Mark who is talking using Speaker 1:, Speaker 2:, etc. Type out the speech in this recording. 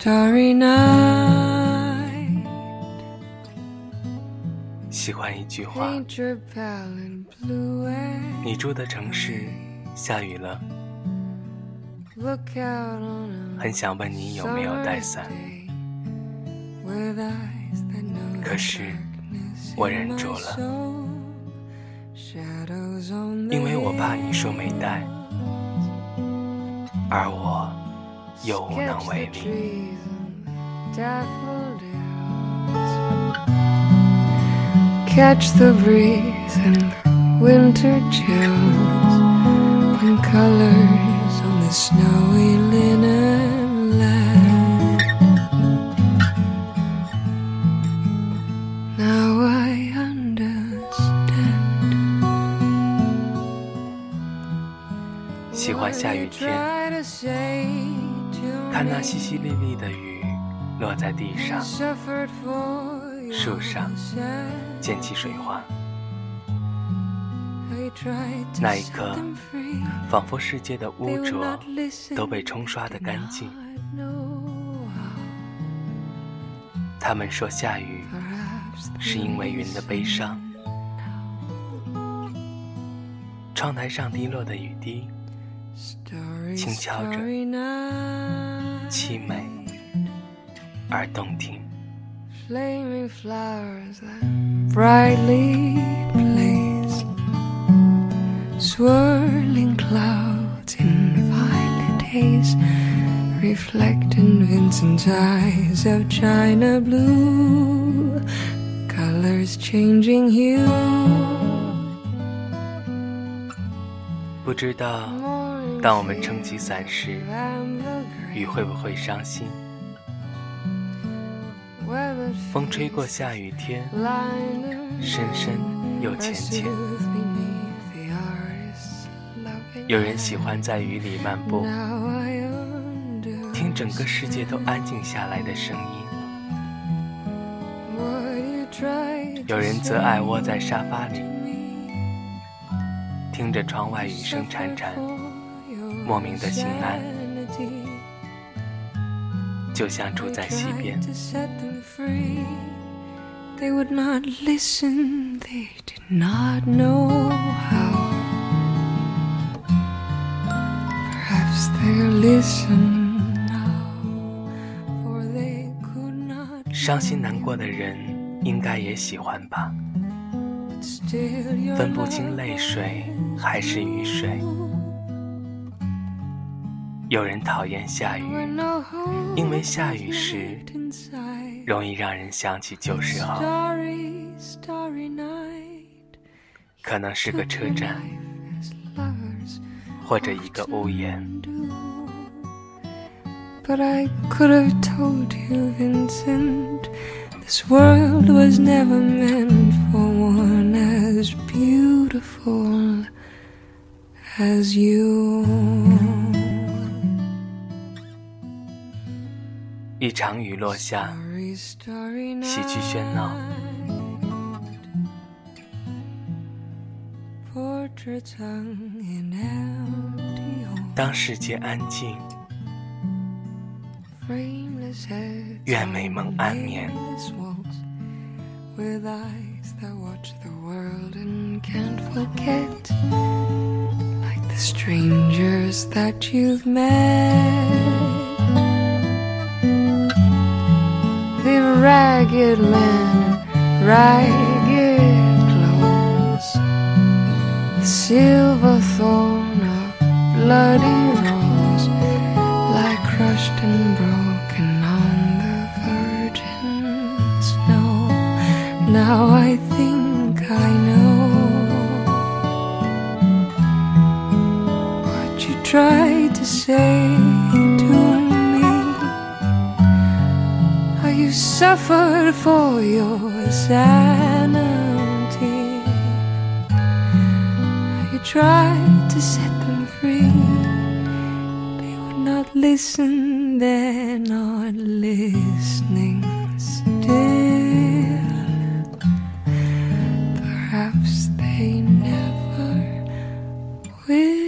Speaker 1: starry night.
Speaker 2: 喜欢一句话。你住的城市下雨了。很想问你有没有带伞。可是我忍住了。因为我怕你说没带。而我又无能
Speaker 1: Sketch
Speaker 2: 为
Speaker 1: the
Speaker 2: 力。
Speaker 1: trees and daffodils. Catch the breeze and winter chills and colors on the snowy linen land. Now I understand.
Speaker 2: 喜欢下雨天，看那淅淅沥沥的雨落在地上树上溅起水花。那一刻仿佛世界的污浊都被冲刷
Speaker 1: 的
Speaker 2: 干净。他们说下雨是因为云的悲伤。窗台上滴落的雨滴轻敲着
Speaker 1: starry night.
Speaker 2: 凄美而动听。
Speaker 1: Flaming flowers that brightly blaze, swirling clouds in violet haze, reflect in Vincent's eyes of china blue, colors changing hue.
Speaker 2: 不知道
Speaker 1: Morning
Speaker 2: 当我们撑起伞时雨会不会伤心？风吹过下雨天深深又浅浅。有人喜欢在雨里漫步听整个世界都安静下来的声音。有人则爱窝在沙发里听着窗外雨声潺潺。莫名的心安，就像住在溪边.
Speaker 1: They would not listen, they did not know how. Perhaps they'll listen now, for they could not
Speaker 2: 伤心难过的人应该也喜欢吧分不清泪水还是雨水。有人讨厌下雨，因为下雨时容易让人想起旧时候
Speaker 1: ，Starry, starry night.
Speaker 2: 可能是个车站
Speaker 1: ，as lovers
Speaker 2: 或者一个屋檐。
Speaker 1: But I could have told you, Vincent, this world was never meant for one as beautiful as you.
Speaker 2: 一场雨落下，喜剧喧闹
Speaker 1: Portraits hung in empty homes.
Speaker 2: 当世界安静
Speaker 1: ，Frameless heads
Speaker 2: 愿美梦安眠。
Speaker 1: With eyes that watch the world and can't forget Like the strangers that you've met ragged men in ragged clothes The silver thorn of bloody rose lie crushed and broken on the virgin snow. Now I think I know what you tried to say you suffered for your sanity. You tried to set them free, they would not listen, they're not listening still. Perhaps they never will.